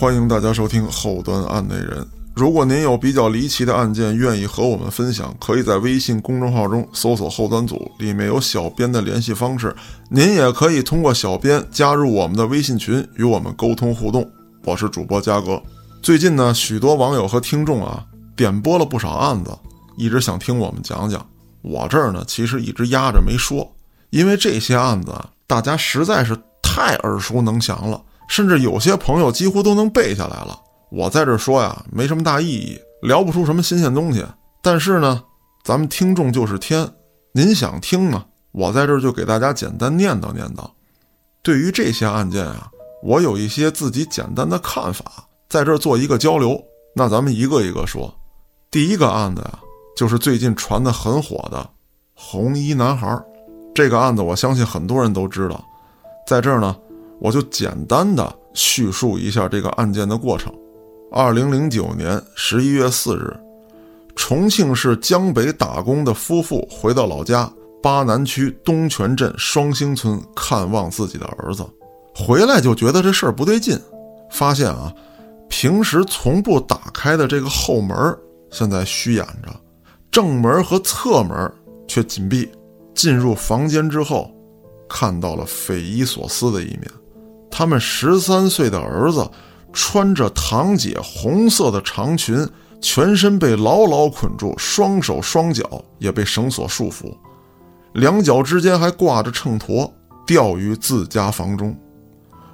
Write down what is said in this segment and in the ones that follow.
欢迎大家收听后端案内人。如果您有比较离奇的案件，愿意和我们分享，可以在微信公众号中搜索“后端组”，里面有小编的联系方式。您也可以通过小编加入我们的微信群，与我们沟通互动。我是主播嘉哥。最近呢，许多网友和听众啊，点播了不少案子，一直想听我们讲讲。我这儿呢，其实一直压着没说，因为这些案子啊，大家实在是太耳熟能详了。甚至有些朋友几乎都能背下来了。我在这说呀，没什么大意义，聊不出什么新鲜东西。但是呢，咱们听众就是天，您想听呢，我在这就给大家简单念叨念叨。对于这些案件啊，我有一些自己简单的看法，在这做一个交流。那咱们一个一个说。第一个案子呀，就是最近传的很火的红衣男孩。这个案子我相信很多人都知道，在这儿呢。我就简单的叙述一下这个案件的过程。二零零九年十一月四日，重庆市江北打工的夫妇回到老家巴南区东泉镇双星村看望自己的儿子，回来就觉得这事儿不对劲，发现啊，平时从不打开的这个后门现在虚掩着，正门和侧门却紧闭。进入房间之后，看到了匪夷所思的一面。他们十三岁的儿子穿着堂姐红色的长裙，全身被牢牢捆住，双手双脚也被绳索束缚，两脚之间还挂着秤砣，吊于自家房中。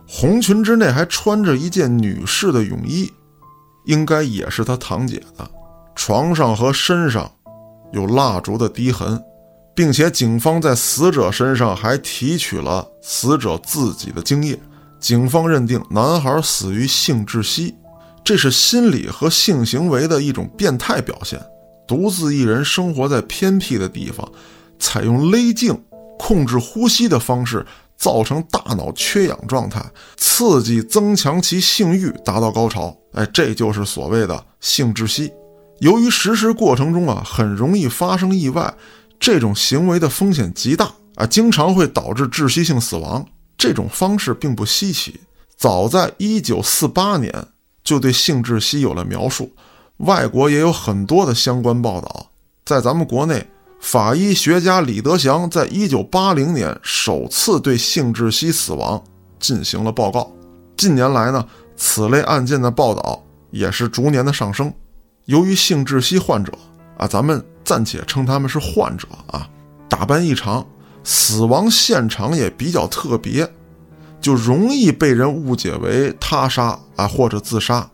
红裙之内还穿着一件女士的泳衣，应该也是他堂姐的。床上和身上有蜡烛的滴痕，并且警方在死者身上还提取了死者自己的精液。警方认定男孩死于性窒息，这是心理和性行为的一种变态表现。独自一人生活在偏僻的地方，采用勒颈、控制呼吸的方式，造成大脑缺氧状态，刺激增强其性欲，达到高潮。哎，这就是所谓的性窒息。由于实施过程中啊，很容易发生意外，这种行为的风险极大啊，经常会导致窒息性死亡。这种方式并不稀奇，早在1948年就对性窒息有了描述，外国也有很多的相关报道。在咱们国内，法医学家李德祥在1980年首次对性窒息死亡进行了报告。近年来呢，此类案件的报道也是逐年的上升。由于性窒息患者啊，咱们暂且称他们是患者啊，打扮异常。死亡现场也比较特别，就容易被人误解为他杀啊或者自杀。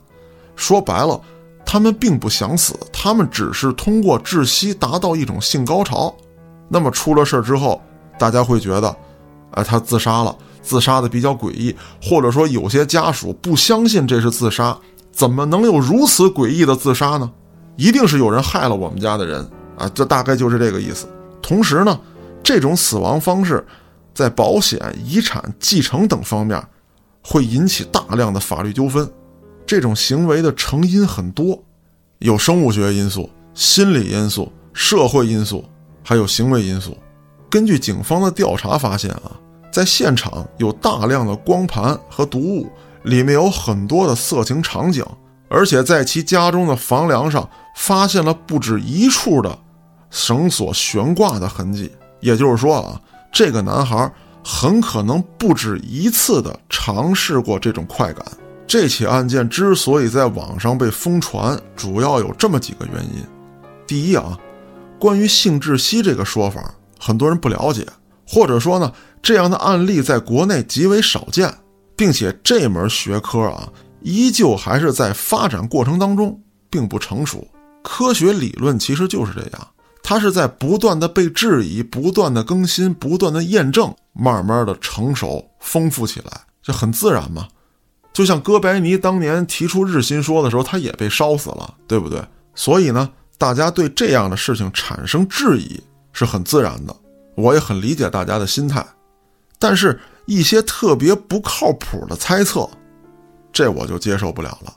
说白了，他们并不想死，他们只是通过窒息达到一种性高潮。那么出了事之后，大家会觉得，哎，他自杀了，自杀的比较诡异，或者说有些家属不相信这是自杀，怎么能有如此诡异的自杀呢？一定是有人害了我们家的人啊！这大概就是这个意思。同时呢。这种死亡方式，在保险、遗产继承等方面，会引起大量的法律纠纷。这种行为的成因很多，有生物学因素、心理因素、社会因素，还有行为因素。根据警方的调查发现啊，在现场有大量的光盘和读物，里面有很多的色情场景，而且在其家中的房梁上发现了不止一处的绳索悬挂的痕迹。也就是说啊，这个男孩很可能不止一次的尝试过这种快感。这起案件之所以在网上被疯传，主要有这么几个原因：第一啊，关于性窒息这个说法，很多人不了解，或者说呢，这样的案例在国内极为少见，并且这门学科啊，依旧还是在发展过程当中，并不成熟。科学理论其实就是这样。它是在不断的被质疑、不断的更新、不断的验证，慢慢的成熟、丰富起来，这很自然嘛。就像哥白尼当年提出日心说的时候，他也被烧死了，对不对？所以呢，大家对这样的事情产生质疑是很自然的，我也很理解大家的心态。但是，一些特别不靠谱的猜测，这我就接受不了了。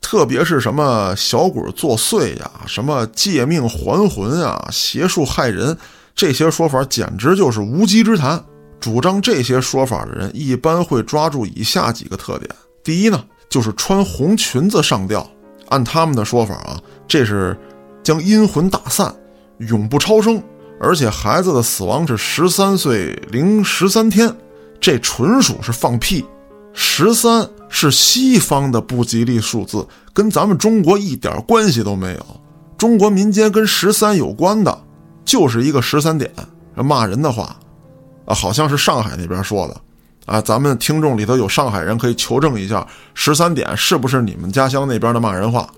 特别是什么小鬼作祟呀，什么借命还魂啊，邪术害人，这些说法简直就是无稽之谈。主张这些说法的人一般会抓住以下几个特点：第一呢，就是穿红裙子上吊。按他们的说法啊，这是将阴魂打散，永不超生。而且孩子的死亡是十三岁零十三天，这纯属是放屁。十三是西方的不吉利数字，跟咱们中国一点关系都没有。中国民间跟十三有关的，就是一个十三点。骂人的话，啊，好像是上海那边说的，啊，咱们听众里头有上海人可以求证一下，十三点是不是你们家乡那边的骂人话？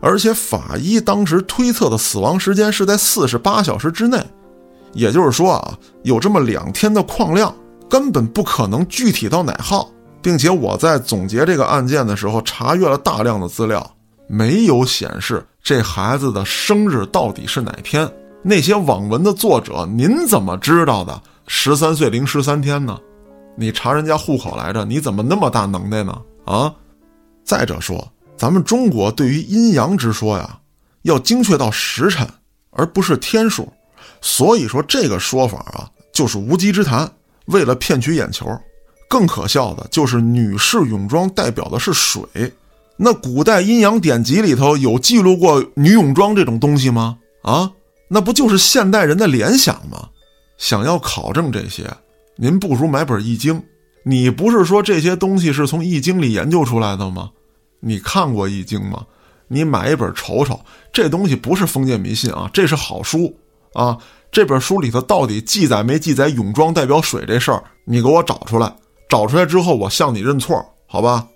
而且法医当时推测的死亡时间是在四十八小时之内。也就是说啊，有这么两天的矿量，根本不可能具体到哪号，并且我在总结这个案件的时候，查阅了大量的资料，没有显示这孩子的生日到底是哪天。那些网文的作者，您怎么知道的？十三岁零十三天呢？你查人家户口来着？你怎么那么大能耐呢？啊！再者说，咱们中国对于阴阳之说呀，要精确到时辰，而不是天数。所以说这个说法啊，就是无稽之谈，为了骗取眼球。更可笑的就是女士泳装代表的是水，那古代阴阳典籍里头有记录过女泳装这种东西吗？啊，那不就是现代人的联想吗？想要考证这些，您不如买本《易经》。你不是说这些东西是从《易经》里研究出来的吗？你看过《易经》吗？你买一本瞅瞅，这东西不是封建迷信啊，这是好书。啊，这本书里头到底记载没记载泳装代表水这事儿？你给我找出来，找出来之后我向你认错，好吧？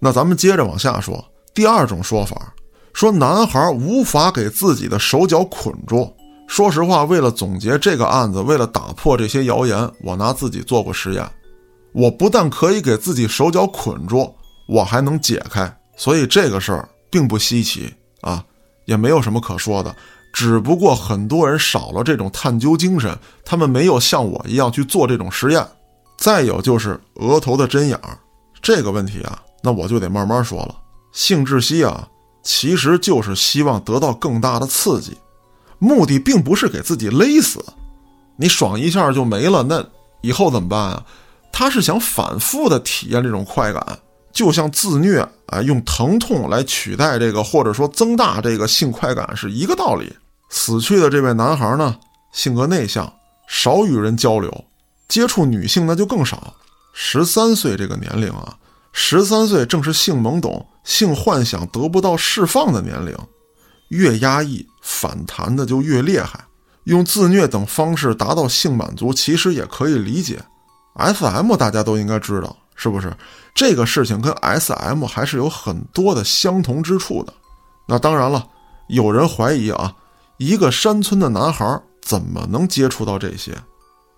那咱们接着往下说。第二种说法，说男孩无法给自己的手脚捆住。说实话，为了总结这个案子，为了打破这些谣言，我拿自己做过实验。我不但可以给自己手脚捆住，我还能解开，所以这个事儿并不稀奇啊，也没有什么可说的。只不过很多人少了这种探究精神，他们没有像我一样去做这种实验。再有就是额头的针眼儿这个问题啊，那我就得慢慢说了。性窒息啊，其实就是希望得到更大的刺激，目的并不是给自己勒死，你爽一下就没了，那以后怎么办啊？他是想反复的体验这种快感。就像自虐啊，用疼痛来取代这个，或者说增大这个性快感是一个道理。死去的这位男孩呢，性格内向，少与人交流，接触女性那就更少。十三岁这个年龄啊，十三岁正是性懵懂、性幻想得不到释放的年龄，越压抑反弹的就越厉害。用自虐等方式达到性满足，其实也可以理解。S.M. 大家都应该知道。是不是这个事情跟 S.M 还是有很多的相同之处的？那当然了，有人怀疑啊，一个山村的男孩怎么能接触到这些？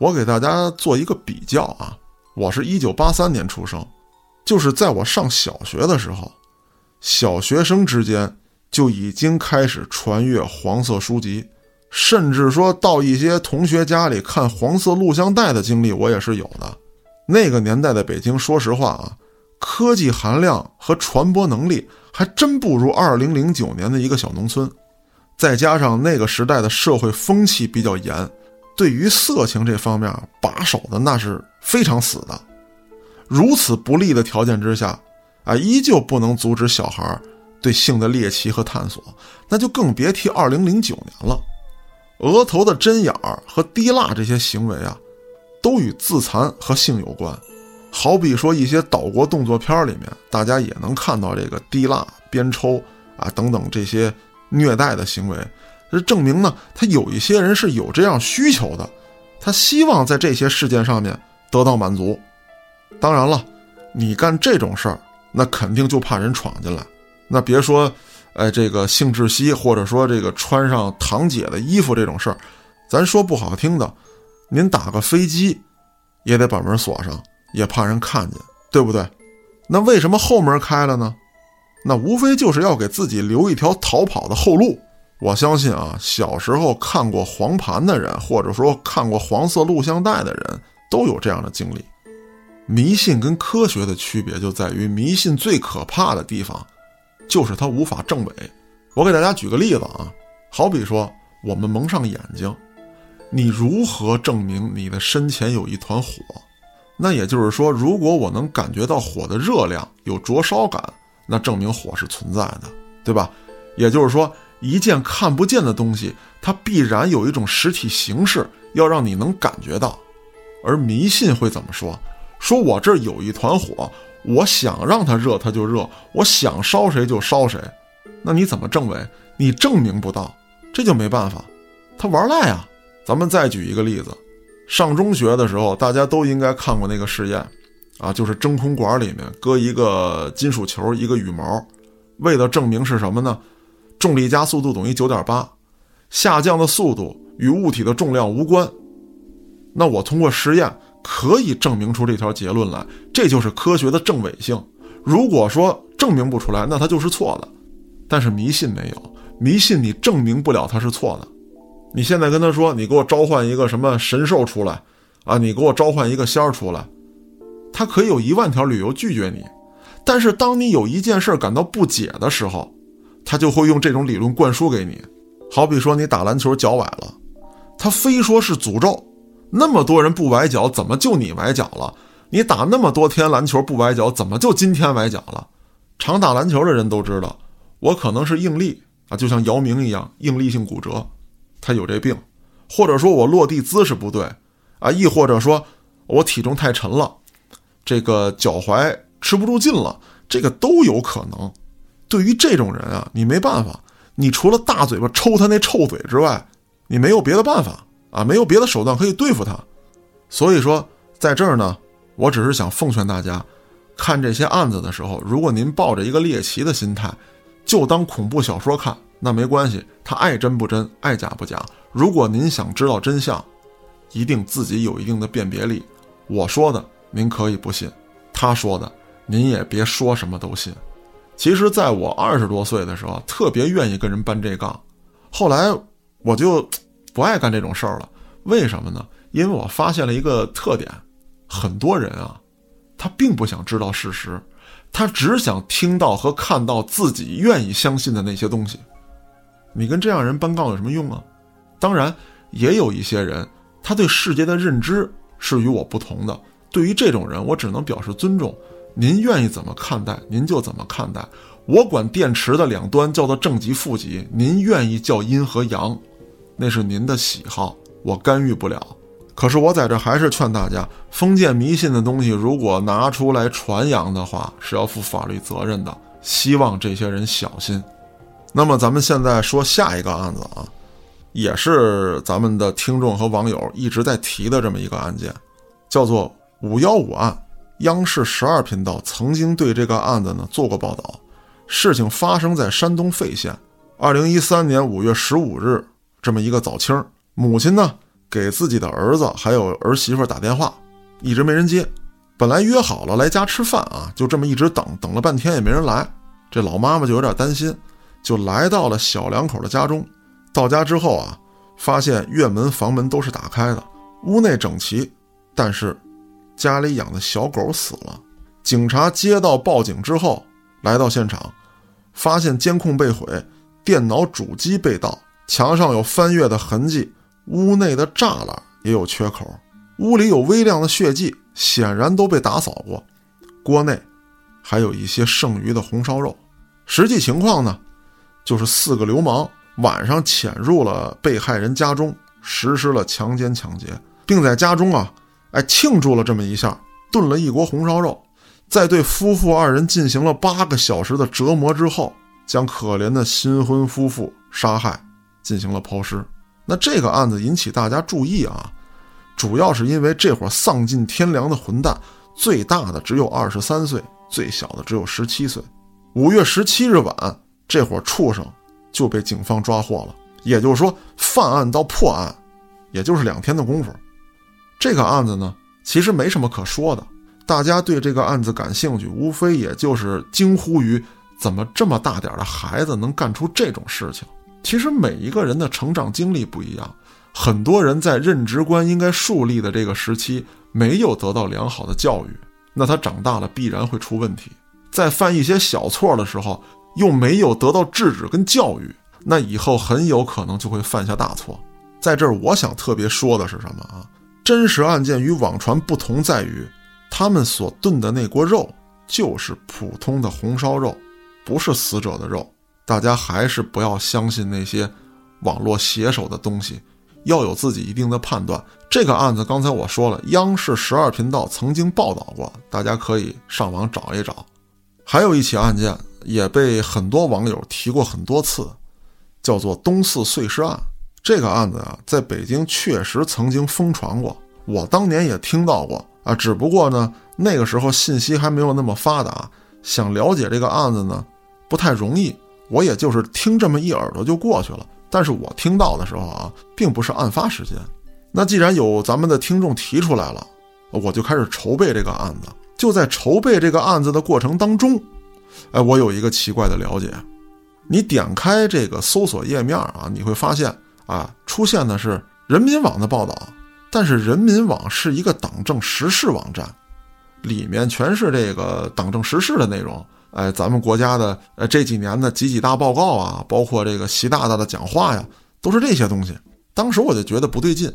我给大家做一个比较啊，我是一九八三年出生，就是在我上小学的时候，小学生之间就已经开始传阅黄色书籍，甚至说到一些同学家里看黄色录像带的经历，我也是有的。那个年代的北京，说实话啊，科技含量和传播能力还真不如二零零九年的一个小农村。再加上那个时代的社会风气比较严，对于色情这方面把守的那是非常死的。如此不利的条件之下，啊，依旧不能阻止小孩对性的猎奇和探索，那就更别提二零零九年了。额头的针眼儿和滴蜡这些行为啊。都与自残和性有关，好比说一些岛国动作片里面，大家也能看到这个滴蜡、鞭抽啊等等这些虐待的行为，这证明呢，他有一些人是有这样需求的，他希望在这些事件上面得到满足。当然了，你干这种事儿，那肯定就怕人闯进来。那别说，哎，这个性窒息，或者说这个穿上堂姐的衣服这种事儿，咱说不好听的。您打个飞机，也得把门锁上，也怕人看见，对不对？那为什么后门开了呢？那无非就是要给自己留一条逃跑的后路。我相信啊，小时候看过黄盘的人，或者说看过黄色录像带的人，都有这样的经历。迷信跟科学的区别就在于，迷信最可怕的地方，就是它无法证伪。我给大家举个例子啊，好比说我们蒙上眼睛。你如何证明你的身前有一团火？那也就是说，如果我能感觉到火的热量有灼烧感，那证明火是存在的，对吧？也就是说，一件看不见的东西，它必然有一种实体形式，要让你能感觉到。而迷信会怎么说？说我这儿有一团火，我想让它热，它就热；我想烧谁就烧谁。那你怎么证伪？你证明不到，这就没办法。他玩赖啊！咱们再举一个例子，上中学的时候，大家都应该看过那个试验，啊，就是真空管里面搁一个金属球，一个羽毛，为了证明是什么呢？重力加速度等于九点八，下降的速度与物体的重量无关。那我通过实验可以证明出这条结论来，这就是科学的证伪性。如果说证明不出来，那它就是错的。但是迷信没有，迷信你证明不了它是错的。你现在跟他说，你给我召唤一个什么神兽出来，啊，你给我召唤一个仙儿出来，他可以有一万条理由拒绝你。但是当你有一件事感到不解的时候，他就会用这种理论灌输给你。好比说你打篮球脚崴了，他非说是诅咒。那么多人不崴脚，怎么就你崴脚了？你打那么多天篮球不崴脚，怎么就今天崴脚了？常打篮球的人都知道，我可能是应力啊，就像姚明一样，应力性骨折。他有这病，或者说我落地姿势不对，啊，亦或者说我体重太沉了，这个脚踝吃不住劲了，这个都有可能。对于这种人啊，你没办法，你除了大嘴巴抽他那臭嘴之外，你没有别的办法啊，没有别的手段可以对付他。所以说，在这儿呢，我只是想奉劝大家，看这些案子的时候，如果您抱着一个猎奇的心态，就当恐怖小说看。那没关系，他爱真不真，爱假不假。如果您想知道真相，一定自己有一定的辨别力。我说的您可以不信，他说的您也别说什么都信。其实，在我二十多岁的时候，特别愿意跟人搬这杠，后来我就不爱干这种事儿了。为什么呢？因为我发现了一个特点：很多人啊，他并不想知道事实，他只想听到和看到自己愿意相信的那些东西。你跟这样人搬杠有什么用啊？当然，也有一些人，他对世界的认知是与我不同的。对于这种人，我只能表示尊重。您愿意怎么看待，您就怎么看待。我管电池的两端叫做正极、负极，您愿意叫阴和阳，那是您的喜好，我干预不了。可是我在这还是劝大家，封建迷信的东西如果拿出来传扬的话，是要负法律责任的。希望这些人小心。那么咱们现在说下一个案子啊，也是咱们的听众和网友一直在提的这么一个案件，叫做“五幺五案”。央视十二频道曾经对这个案子呢做过报道。事情发生在山东费县，二零一三年五月十五日这么一个早清，母亲呢给自己的儿子还有儿媳妇打电话，一直没人接。本来约好了来家吃饭啊，就这么一直等等了半天也没人来，这老妈妈就有点担心。就来到了小两口的家中，到家之后啊，发现院门、房门都是打开的，屋内整齐，但是家里养的小狗死了。警察接到报警之后，来到现场，发现监控被毁，电脑主机被盗，墙上有翻阅的痕迹，屋内的栅栏也有缺口，屋里有微量的血迹，显然都被打扫过。锅内还有一些剩余的红烧肉。实际情况呢？就是四个流氓晚上潜入了被害人家中，实施了强奸抢劫，并在家中啊，哎庆祝了这么一下，炖了一锅红烧肉，在对夫妇二人进行了八个小时的折磨之后，将可怜的新婚夫妇杀害，进行了抛尸。那这个案子引起大家注意啊，主要是因为这伙丧尽天良的混蛋，最大的只有二十三岁，最小的只有十七岁。五月十七日晚。这伙畜生就被警方抓获了，也就是说，犯案到破案，也就是两天的功夫。这个案子呢，其实没什么可说的。大家对这个案子感兴趣，无非也就是惊呼于怎么这么大点的孩子能干出这种事情。其实每一个人的成长经历不一样，很多人在认知观应该树立的这个时期没有得到良好的教育，那他长大了必然会出问题。在犯一些小错的时候。又没有得到制止跟教育，那以后很有可能就会犯下大错。在这儿，我想特别说的是什么啊？真实案件与网传不同在于，他们所炖的那锅肉就是普通的红烧肉，不是死者的肉。大家还是不要相信那些网络写手的东西，要有自己一定的判断。这个案子刚才我说了，央视十二频道曾经报道过，大家可以上网找一找。还有一起案件也被很多网友提过很多次，叫做东四碎尸案。这个案子啊，在北京确实曾经疯传过，我当年也听到过啊。只不过呢，那个时候信息还没有那么发达，想了解这个案子呢，不太容易。我也就是听这么一耳朵就过去了，但是我听到的时候啊，并不是案发时间。那既然有咱们的听众提出来了，我就开始筹备这个案子。就在筹备这个案子的过程当中，哎，我有一个奇怪的了解。你点开这个搜索页面啊，你会发现啊，出现的是人民网的报道，但是人民网是一个党政时事网站，里面全是这个党政时事的内容。哎，咱们国家的呃这几年的几几大报告啊，包括这个习大大的讲话呀，都是这些东西。当时我就觉得不对劲，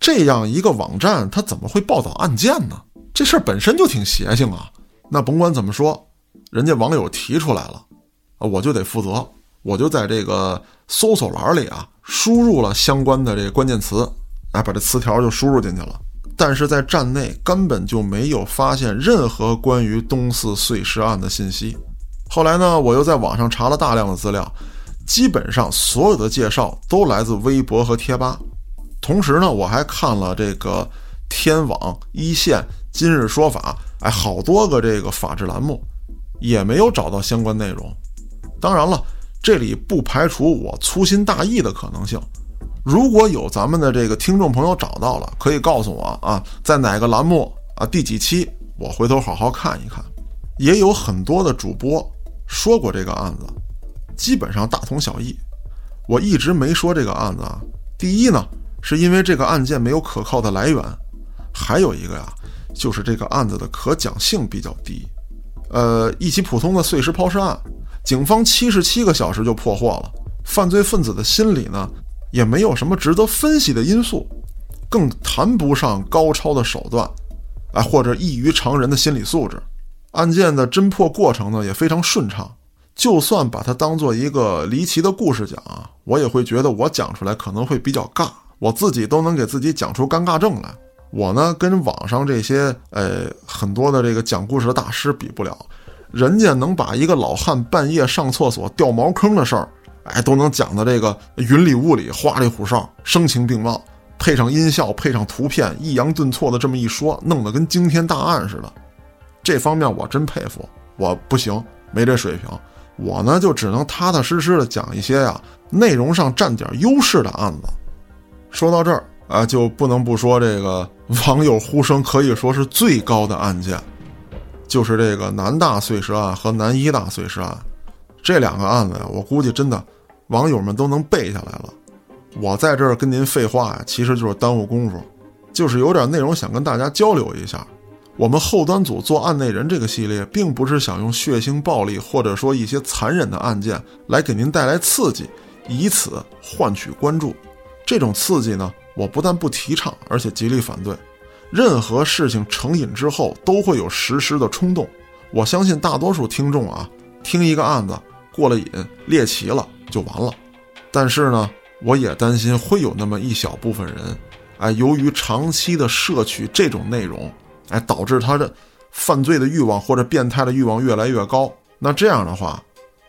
这样一个网站，它怎么会报道案件呢？这事儿本身就挺邪性啊。那甭管怎么说，人家网友提出来了，啊，我就得负责，我就在这个搜索栏里啊，输入了相关的这个关键词，哎，把这词条就输入进去了。但是在站内根本就没有发现任何关于东四碎尸案的信息。后来呢，我又在网上查了大量的资料，基本上所有的介绍都来自微博和贴吧。同时呢，我还看了这个天网、一线、今日说法，哎，好多个这个法制栏目，也没有找到相关内容。当然了，这里不排除我粗心大意的可能性。如果有咱们的这个听众朋友找到了，可以告诉我啊，在哪个栏目啊，第几期，我回头好好看一看。也有很多的主播说过这个案子，基本上大同小异。我一直没说这个案子啊，第一呢，是因为这个案件没有可靠的来源；还有一个呀，就是这个案子的可讲性比较低。呃，一起普通的碎尸抛尸案，警方七十七个小时就破获了，犯罪分子的心理呢？也没有什么值得分析的因素，更谈不上高超的手段，哎，或者异于常人的心理素质。案件的侦破过程呢也非常顺畅。就算把它当做一个离奇的故事讲啊，我也会觉得我讲出来可能会比较尬，我自己都能给自己讲出尴尬症来。我呢跟网上这些呃很多的这个讲故事的大师比不了，人家能把一个老汉半夜上厕所掉茅坑的事儿。哎，都能讲的这个云里雾里、花里胡哨、声情并茂，配上音效，配上图片，抑扬顿挫的这么一说，弄得跟惊天大案似的。这方面我真佩服，我不行，没这水平。我呢，就只能踏踏实实的讲一些呀，内容上占点优势的案子。说到这儿啊，就不能不说这个网友呼声可以说是最高的案件，就是这个南大碎尸案和南医大碎尸案，这两个案子呀，我估计真的。网友们都能背下来了，我在这儿跟您废话呀，其实就是耽误功夫，就是有点内容想跟大家交流一下。我们后端组做案内人这个系列，并不是想用血腥暴力或者说一些残忍的案件来给您带来刺激，以此换取关注。这种刺激呢，我不但不提倡，而且极力反对。任何事情成瘾之后，都会有实施的冲动。我相信大多数听众啊，听一个案子过了瘾，猎奇了。就完了，但是呢，我也担心会有那么一小部分人，哎，由于长期的摄取这种内容，哎，导致他的犯罪的欲望或者变态的欲望越来越高。那这样的话，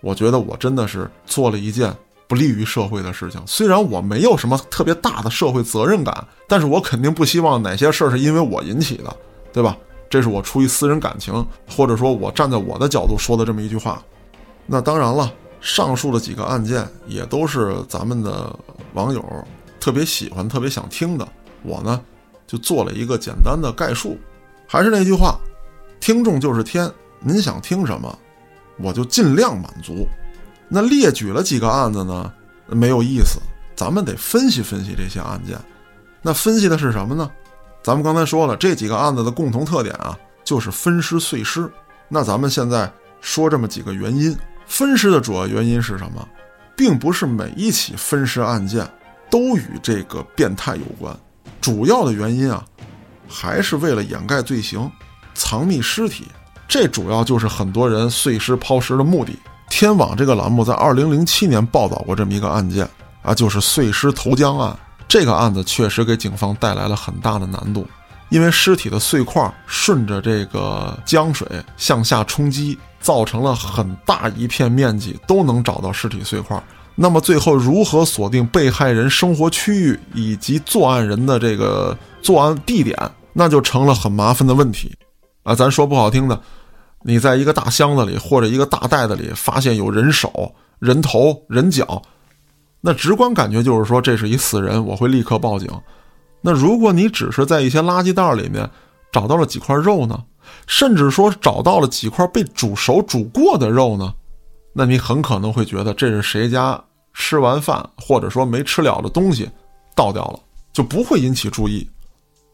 我觉得我真的是做了一件不利于社会的事情。虽然我没有什么特别大的社会责任感，但是我肯定不希望哪些事儿是因为我引起的，对吧？这是我出于私人感情，或者说我站在我的角度说的这么一句话。那当然了。上述的几个案件也都是咱们的网友特别喜欢、特别想听的。我呢，就做了一个简单的概述。还是那句话，听众就是天，您想听什么，我就尽量满足。那列举了几个案子呢，没有意思，咱们得分析分析这些案件。那分析的是什么呢？咱们刚才说了，这几个案子的共同特点啊，就是分尸碎尸。那咱们现在说这么几个原因。分尸的主要原因是什么？并不是每一起分尸案件都与这个变态有关，主要的原因啊，还是为了掩盖罪行、藏匿尸体。这主要就是很多人碎尸抛尸的目的。天网这个栏目在二零零七年报道过这么一个案件啊，就是碎尸投江案。这个案子确实给警方带来了很大的难度，因为尸体的碎块顺着这个江水向下冲击，造成了很大一片面积都能找到尸体碎块。那么最后如何锁定被害人生活区域以及作案人的这个作案地点，那就成了很麻烦的问题。啊，咱说不好听的，你在一个大箱子里或者一个大袋子里发现有人手、人头、人脚。那直观感觉就是说，这是一死人，我会立刻报警。那如果你只是在一些垃圾袋里面找到了几块肉呢，甚至说找到了几块被煮熟煮过的肉呢，那你很可能会觉得这是谁家吃完饭或者说没吃了的东西倒掉了，就不会引起注意。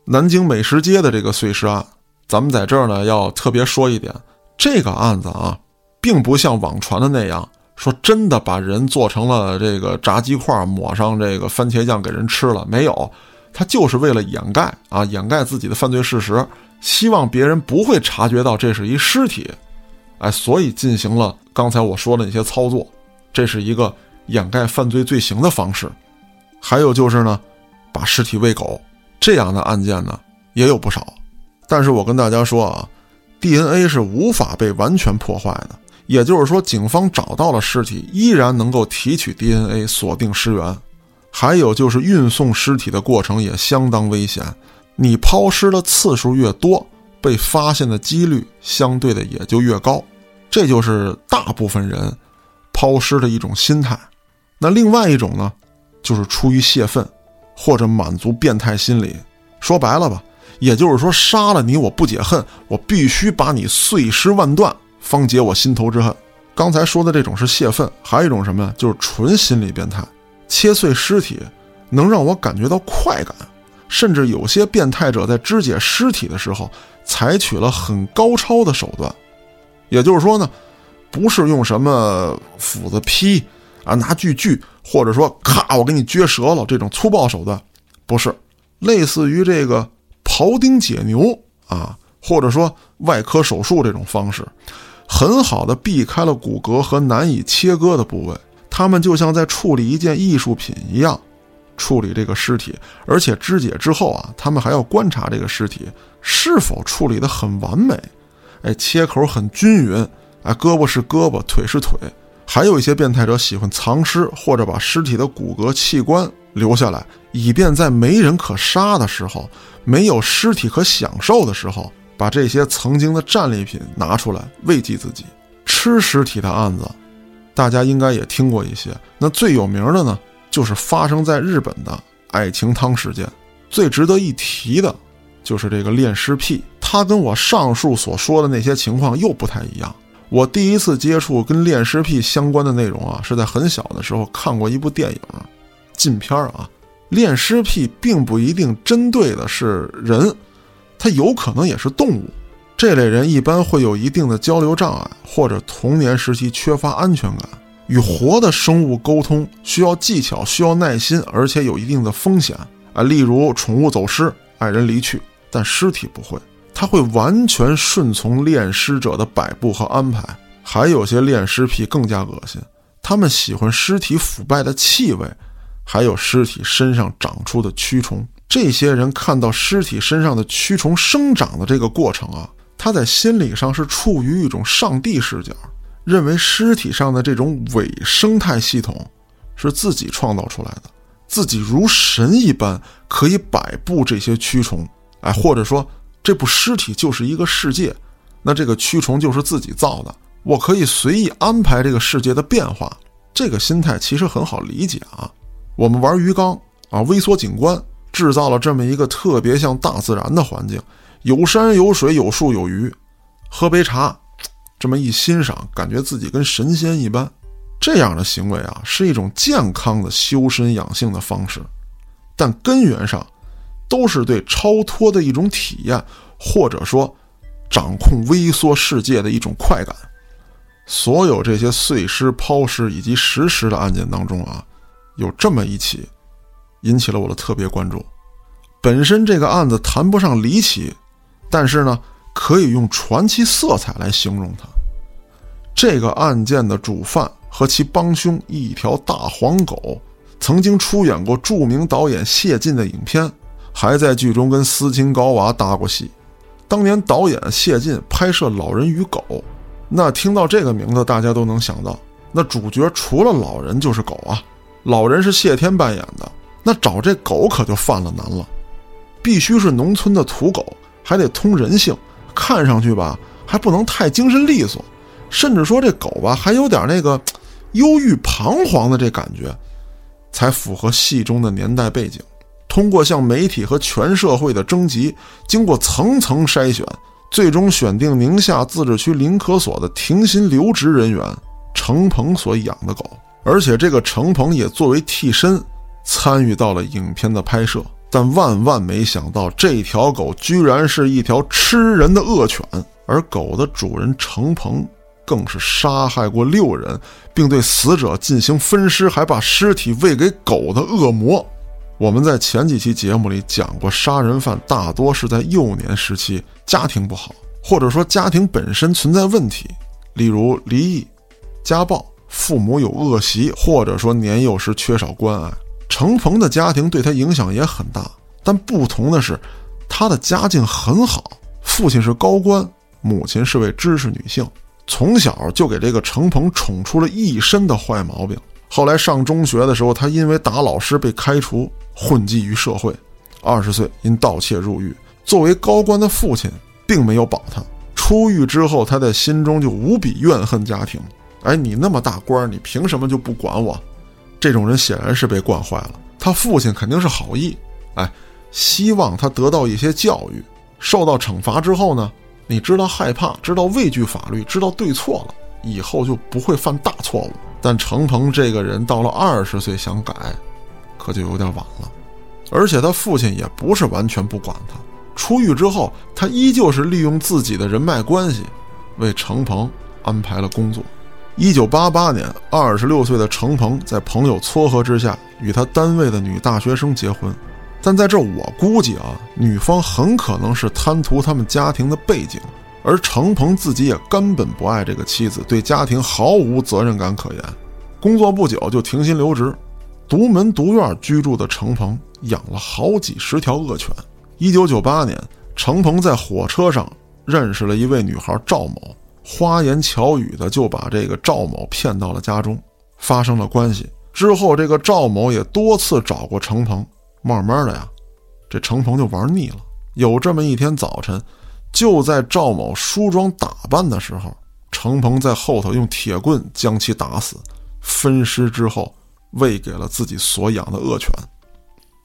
南京美食街的这个碎尸案，咱们在这儿呢要特别说一点，这个案子啊，并不像网传的那样。说真的，把人做成了这个炸鸡块，抹上这个番茄酱给人吃了没有？他就是为了掩盖啊，掩盖自己的犯罪事实，希望别人不会察觉到这是一尸体，哎，所以进行了刚才我说的那些操作，这是一个掩盖犯罪罪行的方式。还有就是呢，把尸体喂狗这样的案件呢也有不少，但是我跟大家说啊，DNA 是无法被完全破坏的。也就是说，警方找到了尸体，依然能够提取 DNA 锁定尸源。还有就是运送尸体的过程也相当危险，你抛尸的次数越多，被发现的几率相对的也就越高。这就是大部分人抛尸的一种心态。那另外一种呢，就是出于泄愤，或者满足变态心理。说白了吧，也就是说，杀了你我不解恨，我必须把你碎尸万段。方解我心头之恨。刚才说的这种是泄愤，还有一种什么呀？就是纯心理变态。切碎尸体能让我感觉到快感，甚至有些变态者在肢解尸体的时候采取了很高超的手段。也就是说呢，不是用什么斧子劈啊，拿锯锯，或者说咔我给你撅折了这种粗暴手段，不是，类似于这个庖丁解牛啊，或者说外科手术这种方式。很好的避开了骨骼和难以切割的部位，他们就像在处理一件艺术品一样，处理这个尸体，而且肢解之后啊，他们还要观察这个尸体是否处理的很完美，哎，切口很均匀，哎，胳膊是胳膊，腿是腿。还有一些变态者喜欢藏尸，或者把尸体的骨骼器官留下来，以便在没人可杀的时候，没有尸体可享受的时候。把这些曾经的战利品拿出来慰藉自己，吃尸体的案子，大家应该也听过一些。那最有名的呢，就是发生在日本的爱情汤事件。最值得一提的，就是这个恋尸癖。它跟我上述所说的那些情况又不太一样。我第一次接触跟恋尸癖相关的内容啊，是在很小的时候看过一部电影，禁片啊。恋尸癖并不一定针对的是人。它有可能也是动物，这类人一般会有一定的交流障碍，或者童年时期缺乏安全感。与活的生物沟通需要技巧，需要耐心，而且有一定的风险啊，例如宠物走失、爱人离去。但尸体不会，它会完全顺从恋尸者的摆布和安排。还有些恋尸癖更加恶心，他们喜欢尸体腐败的气味，还有尸体身上长出的蛆虫。这些人看到尸体身上的蛆虫生长的这个过程啊，他在心理上是处于一种上帝视角，认为尸体上的这种伪生态系统是自己创造出来的，自己如神一般可以摆布这些蛆虫，哎，或者说这部尸体就是一个世界，那这个蛆虫就是自己造的，我可以随意安排这个世界的变化。这个心态其实很好理解啊，我们玩鱼缸啊，微缩景观。制造了这么一个特别像大自然的环境，有山有水有树有鱼，喝杯茶，这么一欣赏，感觉自己跟神仙一般。这样的行为啊，是一种健康的修身养性的方式，但根源上都是对超脱的一种体验，或者说掌控微缩世界的一种快感。所有这些碎尸、抛尸以及实尸的案件当中啊，有这么一起。引起了我的特别关注。本身这个案子谈不上离奇，但是呢，可以用传奇色彩来形容它。这个案件的主犯和其帮凶一条大黄狗，曾经出演过著名导演谢晋的影片，还在剧中跟斯琴高娃搭过戏。当年导演谢晋拍摄《老人与狗》，那听到这个名字，大家都能想到，那主角除了老人就是狗啊。老人是谢天扮演的，那找这狗可就犯了难了，必须是农村的土狗，还得通人性，看上去吧还不能太精神利索，甚至说这狗吧还有点那个忧郁彷徨的这感觉，才符合戏中的年代背景。通过向媒体和全社会的征集，经过层层筛选，最终选定宁夏自治区林科所的停薪留职人员程鹏所养的狗。而且这个程鹏也作为替身参与到了影片的拍摄，但万万没想到，这条狗居然是一条吃人的恶犬，而狗的主人程鹏更是杀害过六人，并对死者进行分尸，还把尸体喂给狗的恶魔。我们在前几期节目里讲过，杀人犯大多是在幼年时期家庭不好，或者说家庭本身存在问题，例如离异、家暴。父母有恶习，或者说年幼时缺少关爱，程鹏的家庭对他影响也很大。但不同的是，他的家境很好，父亲是高官，母亲是位知识女性，从小就给这个程鹏宠出了一身的坏毛病。后来上中学的时候，他因为打老师被开除，混迹于社会。二十岁因盗窃入狱，作为高官的父亲并没有保他。出狱之后，他在心中就无比怨恨家庭。哎，你那么大官，你凭什么就不管我？这种人显然是被惯坏了。他父亲肯定是好意，哎，希望他得到一些教育，受到惩罚之后呢，你知道害怕，知道畏惧法律，知道对错了，以后就不会犯大错误。但程鹏这个人到了二十岁想改，可就有点晚了。而且他父亲也不是完全不管他，出狱之后，他依旧是利用自己的人脉关系，为程鹏安排了工作。一九八八年，二十六岁的程鹏在朋友撮合之下与他单位的女大学生结婚，但在这我估计啊，女方很可能是贪图他们家庭的背景，而程鹏自己也根本不爱这个妻子，对家庭毫无责任感可言。工作不久就停薪留职，独门独院居住的程鹏养了好几十条恶犬。一九九八年，程鹏在火车上认识了一位女孩赵某。花言巧语的就把这个赵某骗到了家中，发生了关系。之后，这个赵某也多次找过程鹏，慢慢的呀，这程鹏就玩腻了。有这么一天早晨，就在赵某梳妆打扮的时候，程鹏在后头用铁棍将其打死，分尸之后喂给了自己所养的恶犬。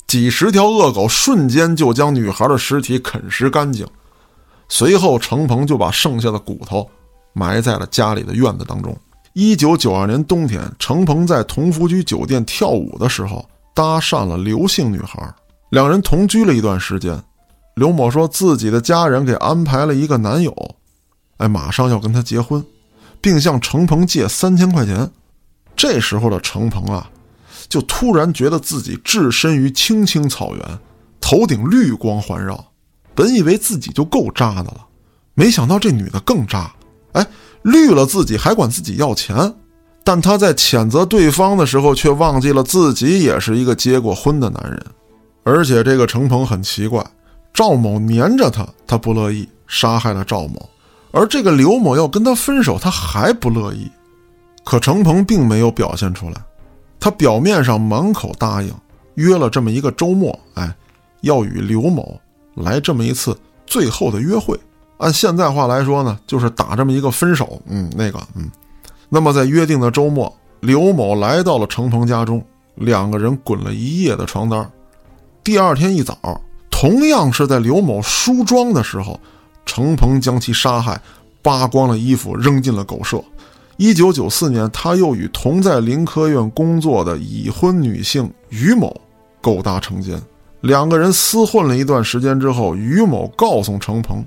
几十条恶狗瞬间就将女孩的尸体啃食干净，随后程鹏就把剩下的骨头。埋在了家里的院子当中。一九九二年冬天，程鹏在同福居酒店跳舞的时候，搭讪了刘姓女孩，两人同居了一段时间。刘某说自己的家人给安排了一个男友，哎，马上要跟他结婚，并向程鹏借三千块钱。这时候的程鹏啊，就突然觉得自己置身于青青草原，头顶绿光环绕，本以为自己就够渣的了，没想到这女的更渣。哎，绿了自己还管自己要钱，但他在谴责对方的时候，却忘记了自己也是一个结过婚的男人。而且这个程鹏很奇怪，赵某粘着他，他不乐意，杀害了赵某；而这个刘某要跟他分手，他还不乐意。可程鹏并没有表现出来，他表面上满口答应，约了这么一个周末，哎，要与刘某来这么一次最后的约会。按现在话来说呢，就是打这么一个分手，嗯，那个，嗯。那么在约定的周末，刘某来到了程鹏家中，两个人滚了一夜的床单。第二天一早，同样是在刘某梳妆的时候，程鹏将其杀害，扒光了衣服扔进了狗舍。一九九四年，他又与同在林科院工作的已婚女性于某勾搭成奸。两个人厮混了一段时间之后，于某告诉程鹏。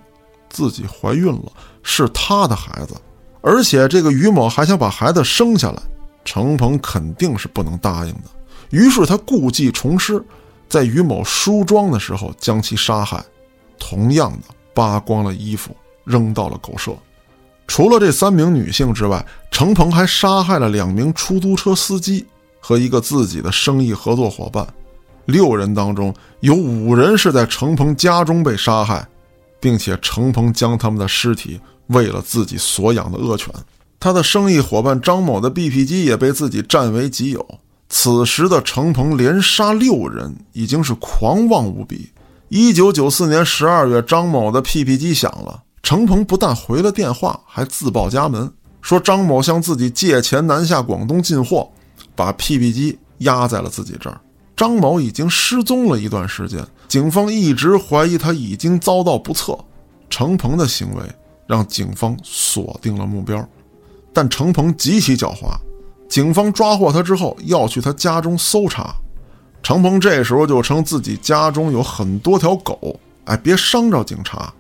自己怀孕了，是他的孩子，而且这个于某还想把孩子生下来，程鹏肯定是不能答应的。于是他故技重施，在于某梳妆的时候将其杀害，同样的扒光了衣服扔到了狗舍。除了这三名女性之外，程鹏还杀害了两名出租车司机和一个自己的生意合作伙伴。六人当中有五人是在程鹏家中被杀害，并且程鹏将他们的尸体喂了自己所养的恶犬。他的生意伙伴张某的 BP 机也被自己占为己有。此时的程鹏连杀六人，已经是狂妄无比。一九九四年十二月，张某的 PP 机响了，程鹏不但回了电话，还自报家门，说张某向自己借钱南下广东进货，把 PP 机压在了自己这儿。张某已经失踪了一段时间，警方一直怀疑他已经遭到不测。程鹏的行为让警方锁定了目标。但程鹏极其狡猾，警方抓获他之后要去他家中搜查，程鹏这时候就称自己家中有很多条狗，哎，别伤着警察，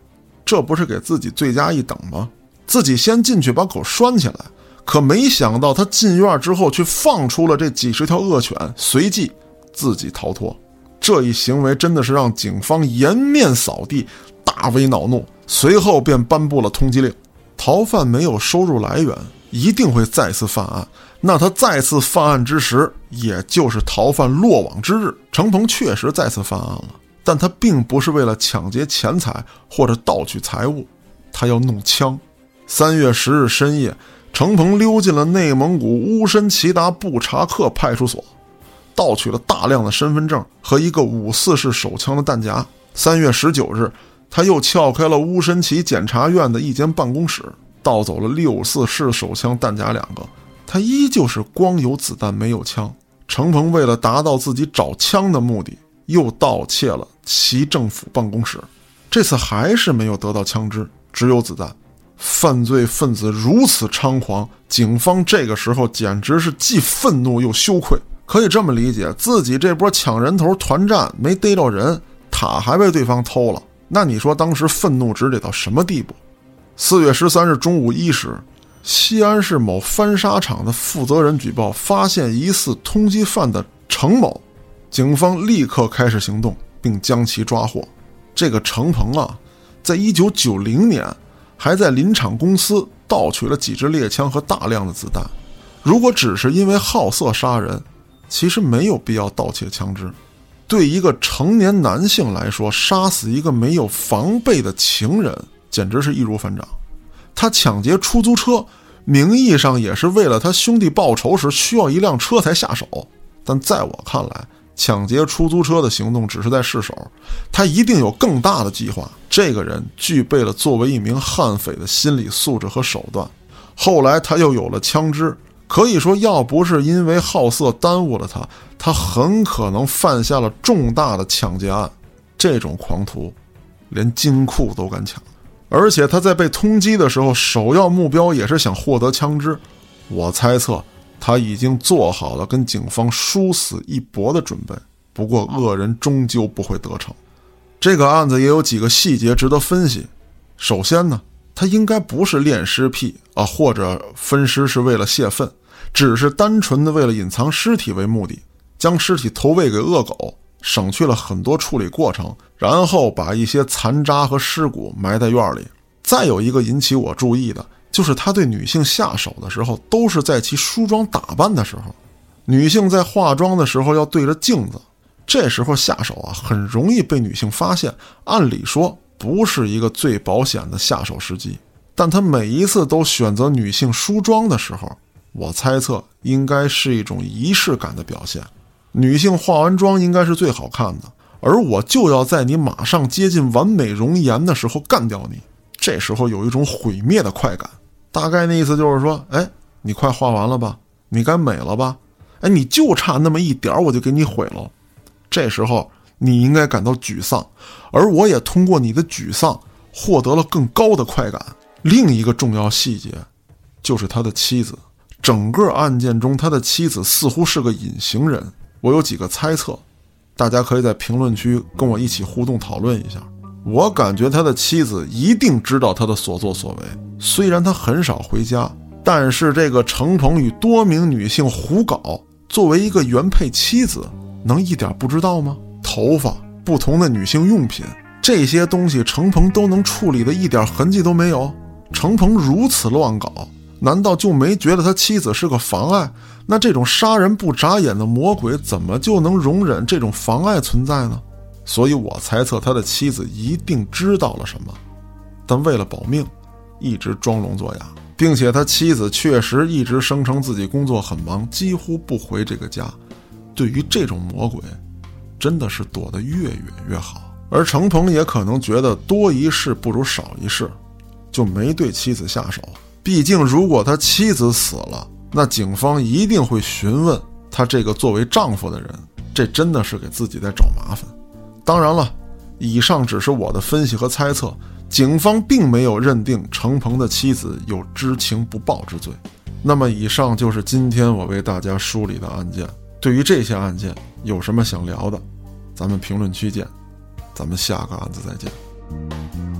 这不是给自己罪加一等吗？自己先进去把狗拴起来，可没想到他进院之后却放出了这几十条恶犬，随即自己逃脱，这一行为真的是让警方颜面扫地，大为恼怒，随后便颁布了通缉令，逃犯没有收入来源。一定会再次犯案，那他再次犯案之时，也就是逃犯落网之日。程鹏确实再次犯案了，但他并不是为了抢劫钱财或者盗取财物，他要弄枪。三月十日深夜，程鹏溜进了内蒙古乌申齐达布查克派出所，盗取了大量的身份证和一个五四式手枪的弹夹。三月十九日，他又撬开了乌申旗检察院的一间办公室。盗走了六四式手枪弹夹两个，他依旧是光有子弹没有枪。程鹏为了达到自己找枪的目的，又盗窃了其政府办公室，这次还是没有得到枪支，只有子弹。犯罪分子如此猖狂，警方这个时候简直是既愤怒又羞愧。可以这么理解，自己这波抢人头团战没逮着人，塔还被对方偷了，那你说当时愤怒值得到什么地步？四月十三日中午一时，西安市某翻砂厂的负责人举报发现疑似通缉犯的程某，警方立刻开始行动，并将其抓获。这个程鹏啊，在一九九零年还在林场公司盗取了几支猎枪和大量的子弹。如果只是因为好色杀人，其实没有必要盗窃枪支。对一个成年男性来说，杀死一个没有防备的情人。简直是易如反掌。他抢劫出租车，名义上也是为了他兄弟报仇时需要一辆车才下手。但在我看来，抢劫出租车的行动只是在试手，他一定有更大的计划。这个人具备了作为一名悍匪的心理素质和手段。后来他又有了枪支，可以说，要不是因为好色耽误了他，他很可能犯下了重大的抢劫案。这种狂徒，连金库都敢抢。而且他在被通缉的时候，首要目标也是想获得枪支。我猜测他已经做好了跟警方殊死一搏的准备。不过恶人终究不会得逞。这个案子也有几个细节值得分析。首先呢，他应该不是恋尸癖啊，或者分尸是为了泄愤，只是单纯的为了隐藏尸体为目的，将尸体投喂给恶狗。省去了很多处理过程，然后把一些残渣和尸骨埋在院里。再有一个引起我注意的，就是他对女性下手的时候，都是在其梳妆打扮的时候。女性在化妆的时候要对着镜子，这时候下手啊，很容易被女性发现。按理说不是一个最保险的下手时机，但他每一次都选择女性梳妆的时候，我猜测应该是一种仪式感的表现。女性化完妆应该是最好看的，而我就要在你马上接近完美容颜的时候干掉你。这时候有一种毁灭的快感，大概那意思就是说，哎，你快画完了吧？你该美了吧？哎，你就差那么一点儿，我就给你毁了。这时候你应该感到沮丧，而我也通过你的沮丧获得了更高的快感。另一个重要细节，就是他的妻子。整个案件中，他的妻子似乎是个隐形人。我有几个猜测，大家可以在评论区跟我一起互动讨论一下。我感觉他的妻子一定知道他的所作所为，虽然他很少回家，但是这个程鹏与多名女性胡搞，作为一个原配妻子，能一点不知道吗？头发、不同的女性用品这些东西，程鹏都能处理的一点痕迹都没有。程鹏如此乱搞，难道就没觉得他妻子是个妨碍？那这种杀人不眨眼的魔鬼，怎么就能容忍这种妨碍存在呢？所以我猜测他的妻子一定知道了什么，但为了保命，一直装聋作哑，并且他妻子确实一直声称自己工作很忙，几乎不回这个家。对于这种魔鬼，真的是躲得越远越好。而程鹏也可能觉得多一事不如少一事，就没对妻子下手。毕竟，如果他妻子死了，那警方一定会询问他这个作为丈夫的人，这真的是给自己在找麻烦。当然了，以上只是我的分析和猜测，警方并没有认定程鹏的妻子有知情不报之罪。那么，以上就是今天我为大家梳理的案件。对于这些案件有什么想聊的，咱们评论区见。咱们下个案子再见。